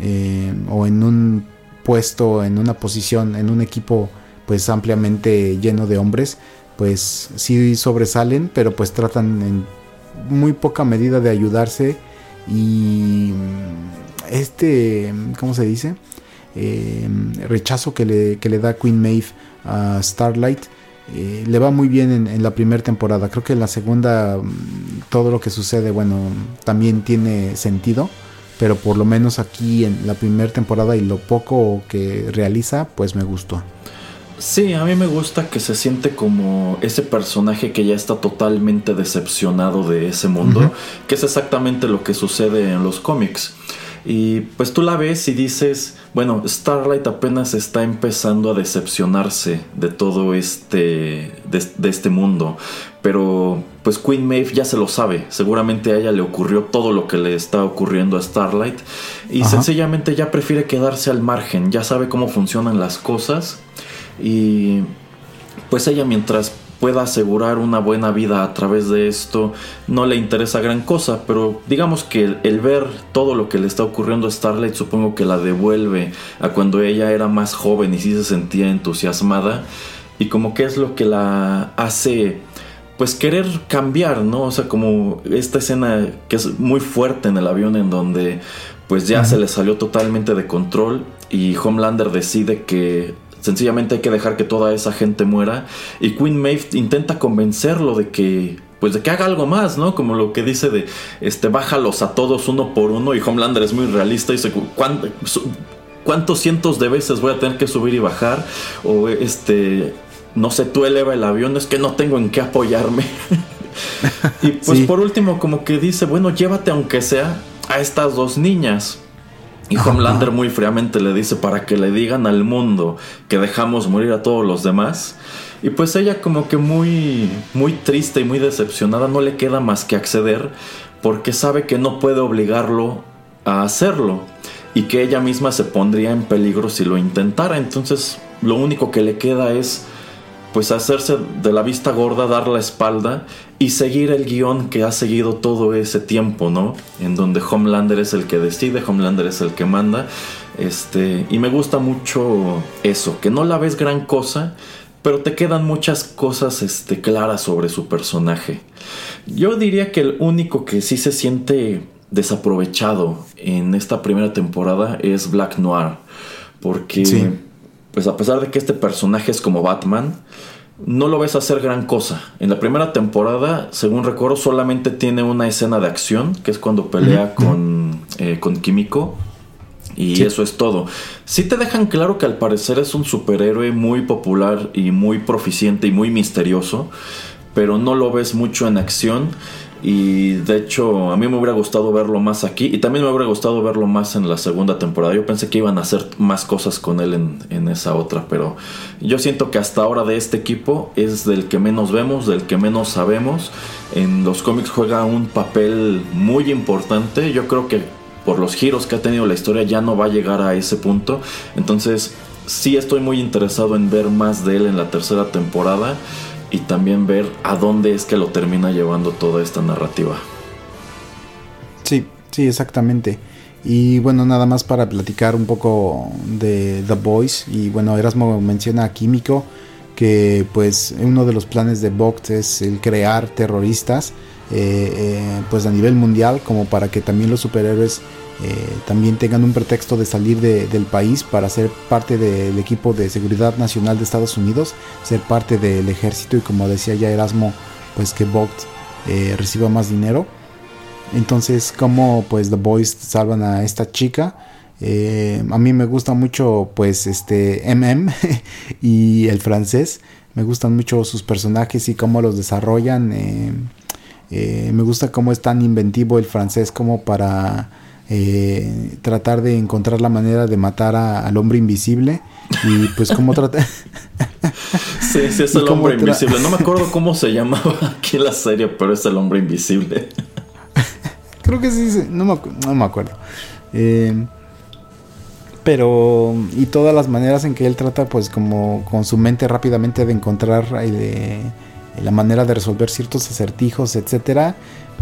eh, o en un puesto, en una posición, en un equipo pues ampliamente lleno de hombres, pues sí sobresalen, pero pues tratan en muy poca medida de ayudarse y este, ¿cómo se dice? Em, rechazo que le, que le, da Queen Maeve a Starlight eh, le va muy bien en, la primera temporada. Creo que en la segunda mm, todo lo que sucede, bueno, también tiene sentido. Pero por lo menos aquí en la primera temporada y lo poco que realiza, pues me gustó. Sí, a mí me gusta que se siente como ese personaje que ya está totalmente decepcionado de ese mundo, que es exactamente lo que sucede en los cómics. Y pues tú la ves y dices, bueno, Starlight apenas está empezando a decepcionarse de todo este, de, este mundo, pero pues Queen Maeve ya se lo sabe, seguramente a ella le ocurrió todo lo que le está ocurriendo a Starlight. Y sencillamente ya prefiere quedarse al margen, ya sabe cómo funcionan las cosas y pues ella mientras pueda asegurar una buena vida a través de esto no le interesa gran cosa, pero digamos que el, ver todo lo que le está ocurriendo a Starlight supongo que la devuelve a cuando ella era más joven y sí se sentía entusiasmada y como que es lo que la hace pues querer cambiar, ¿no? O sea, como esta escena que es muy fuerte en el avión en donde pues ya se le salió totalmente de control y Homelander decide que Sencillamente hay que dejar que toda esa gente muera. Y Queen Maeve intenta convencerlo de que pues de que haga algo más, ¿no? Como lo que dice de, este, bájalos a todos uno por uno y Homelander es muy realista y dice, ¿cuántos cientos de veces voy a tener que subir y bajar? O este, no sé, tú eleva el avión, es que no tengo en qué apoyarme. (laughs) y pues por último como que dice, bueno, llévate aunque sea a estas dos niñas. Y Homelander muy fríamente le dice para que le digan al mundo que dejamos morir a todos los demás. Y pues ella como que muy muy triste y muy decepcionada no le queda más que acceder porque sabe que no puede obligarlo a hacerlo y que ella misma se pondría en peligro si lo intentara. Entonces lo único que le queda es pues hacerse de la vista gorda, dar la espalda y seguir el guion que ha seguido todo ese tiempo, ¿no? En donde Homelander es el que decide, Homelander es el que manda. Este, y me gusta mucho eso, que no la ves gran cosa, pero te quedan muchas cosas este, claras sobre su personaje. Yo diría que el único que sí se siente desaprovechado en esta primera temporada es Black Noir, porque pues a pesar de que este personaje es como Batman, no lo ves hacer gran cosa. En la primera temporada, según recuerdo, solamente tiene una escena de acción, que es cuando pelea con, eh, con Químico. Y eso es todo. Sí te dejan claro que al parecer es un superhéroe muy popular y muy proficiente y muy misterioso, pero no lo ves mucho en acción. Y de hecho, a mí me hubiera gustado verlo más aquí. Y también me hubiera gustado verlo más en la segunda temporada. Yo pensé que iban a hacer más cosas con él en, esa otra. Pero yo siento que hasta ahora de este equipo es del que menos vemos, del que menos sabemos. En los cómics juega un papel muy importante. Yo creo que por los giros que ha tenido la historia ya no va a llegar a ese punto. Entonces, sí estoy muy interesado en ver más de él en la tercera temporada y también ver a dónde es que lo termina llevando toda esta narrativa. Sí, sí, exactamente. Y bueno, nada más para platicar un poco de The Boys. Y bueno, Erasmo menciona a Químico, que pues uno de los planes de Vox es el crear terroristas, eh, eh, pues a nivel mundial, como para que también los superhéroes eh, también tengan un pretexto de salir del país para ser parte del equipo de seguridad nacional de Estados Unidos, ser parte del ejército y como decía ya Erasmo, pues que Vogt eh, reciba más dinero. Entonces, como pues The Boys salvan a esta chica. Eh, a mí me gusta mucho pues este MM (laughs) y el francés. Me gustan mucho sus personajes y cómo los desarrollan. me gusta cómo es tan inventivo el francés como para eh, tratar de encontrar la manera de matar al hombre invisible y pues cómo tratar... (laughs) sí, sí, es (laughs) el hombre invisible. No me acuerdo (laughs) cómo se llamaba aquí en la serie, pero es el hombre invisible. Creo que sí, no me, no me acuerdo. Eh, pero y todas las maneras en que él trata pues como con su mente rápidamente de encontrar eh, la manera de resolver ciertos acertijos etcétera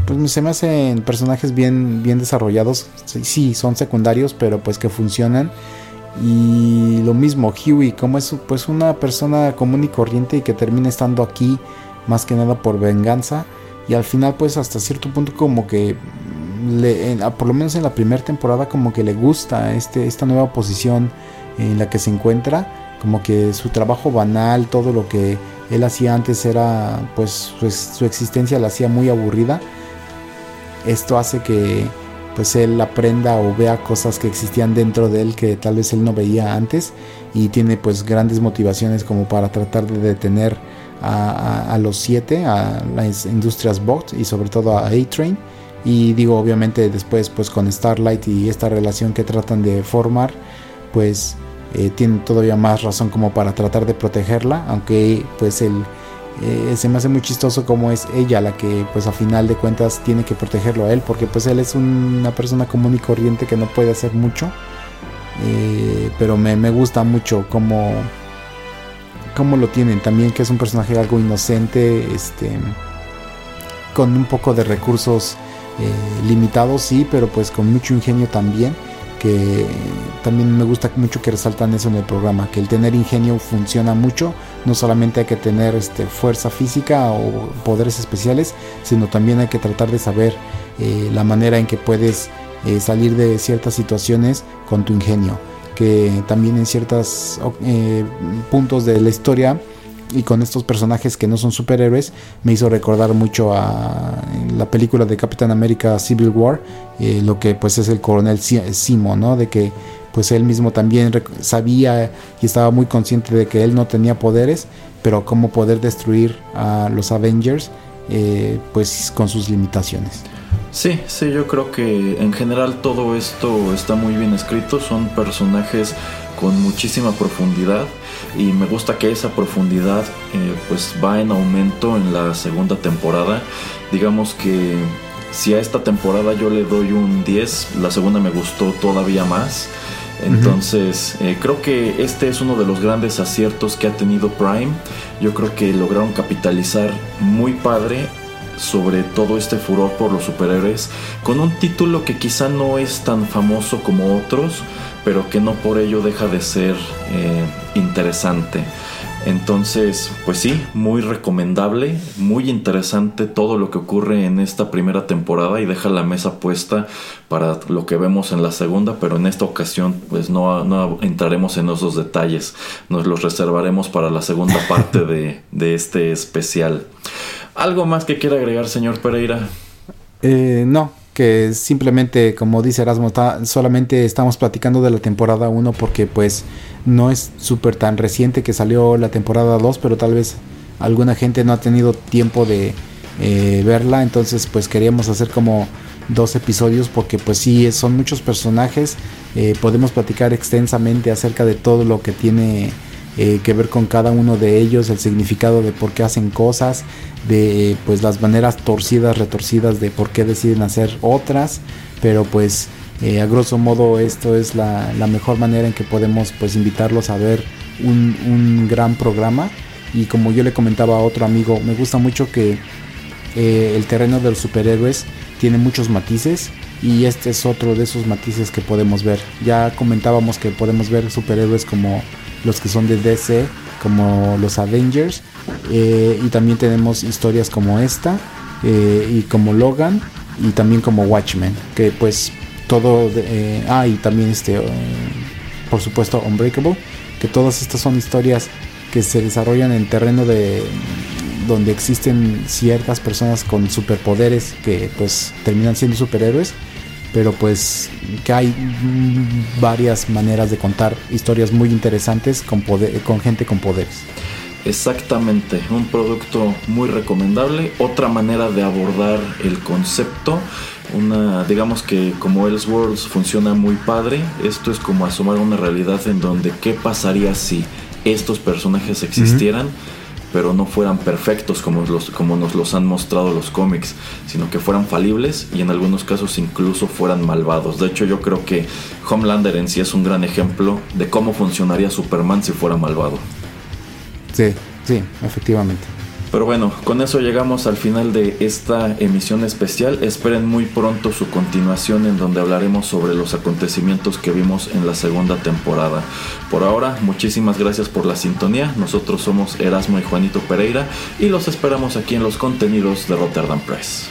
pues se me hacen personajes bien, bien desarrollados. Sí, son secundarios, pero pues que funcionan. Y lo mismo, Huey, como es pues una persona común y corriente y que termina estando aquí más que nada por venganza. Y al final pues hasta cierto punto como que, le, por lo menos en la primera temporada como que le gusta este, esta nueva posición en la que se encuentra. Como que su trabajo banal, todo lo que él hacía antes era pues su existencia la hacía muy aburrida esto hace que pues él aprenda o vea cosas que existían dentro de él que tal vez él no veía antes y tiene pues grandes motivaciones como para tratar de detener a, los siete, a las industrias Bot y sobre todo a A-Train. Y digo obviamente después pues con Starlight y esta relación que tratan de formar pues eh, tiene todavía más razón como para tratar de protegerla aunque pues el eh, se me hace muy chistoso como es ella la que pues a final de cuentas tiene que protegerlo a él porque pues él es una persona común y corriente que no puede hacer mucho eh, pero me, gusta mucho como cómo lo tienen. También que es un personaje algo inocente este con un poco de recursos eh, limitados sí pero pues con mucho ingenio también que también me gusta mucho que resaltan eso en el programa, que el tener ingenio funciona mucho, no solamente hay que tener este, fuerza física o poderes especiales, sino también hay que tratar de saber eh, la manera en que puedes eh, salir de ciertas situaciones con tu ingenio, que también en ciertos eh, puntos de la historia y con estos personajes que no son superhéroes me hizo recordar mucho a la película de Capitán América Civil War eh, lo que pues es el coronel Simo no de que pues él mismo también sabía y estaba muy consciente de que él no tenía poderes pero cómo poder destruir a los Avengers eh, pues con sus limitaciones Sí, sí, yo creo que en general todo esto está muy bien escrito, son personajes con muchísima profundidad y me gusta que esa profundidad eh, pues va en aumento en la segunda temporada. Digamos que si a esta temporada yo le doy un 10, la segunda me gustó todavía más. Entonces, eh, creo que este es uno de los grandes aciertos que ha tenido Prime. Yo creo que lograron capitalizar muy padre sobre todo este furor por los superhéroes con un título que quizá no es tan famoso como otros, pero que no por ello deja de ser eh, interesante. Entonces, pues sí, muy recomendable, muy interesante todo lo que ocurre en esta primera temporada y deja la mesa puesta para lo que vemos en la segunda, pero en esta ocasión pues no, no entraremos en esos detalles, nos los reservaremos para la segunda (laughs) parte de, de este especial. ¿Algo más que quiera agregar, señor Pereira? Eh, no, que simplemente, como dice Erasmo, solamente estamos platicando de la temporada 1 porque pues no es súper tan reciente que salió la temporada 2, pero tal vez alguna gente no ha tenido tiempo de eh, verla, entonces pues queríamos hacer como dos episodios porque pues sí, son muchos personajes, eh, podemos platicar extensamente acerca de todo lo que tiene eh, que ver con cada uno de ellos, el significado de por qué hacen cosas, de pues las maneras torcidas, retorcidas de por qué deciden hacer otras, pero pues eh, a grosso modo esto es la, mejor manera en que podemos pues invitarlos a ver un, gran programa. Y como yo le comentaba a otro amigo, me gusta mucho que eh, el terreno de los superhéroes tiene muchos matices y este es otro de esos matices que podemos ver. Ya comentábamos que podemos ver superhéroes como los que son de DC, como los Avengers, eh, y también tenemos historias como esta, eh, y como Logan, y también como Watchmen, que pues todo, eh, ah, y también este, por supuesto, Unbreakable, que todas estas son historias que se desarrollan en terreno de donde existen ciertas personas con superpoderes que pues terminan siendo superhéroes pero pues que hay varias maneras de contar historias muy interesantes con, con gente con poderes. Exactamente, un producto muy recomendable, otra manera de abordar el concepto, una digamos que como Elseworlds funciona muy padre, esto es como asomar una realidad en donde qué pasaría si estos personajes existieran pero no fueran perfectos como, los, como nos los han mostrado los cómics, sino que fueran falibles y en algunos casos incluso fueran malvados. De hecho, yo creo que Homelander en sí es un gran ejemplo de cómo funcionaría Superman si fuera malvado. Sí, sí, efectivamente. Pero bueno, con eso llegamos al final de esta emisión especial. Esperen muy pronto su continuación en donde hablaremos sobre los acontecimientos que vimos en la segunda temporada. Por ahora, muchísimas gracias por la sintonía. Nosotros somos Erasmo y Juanito Pereira y los esperamos aquí en los contenidos de Rotterdam Press.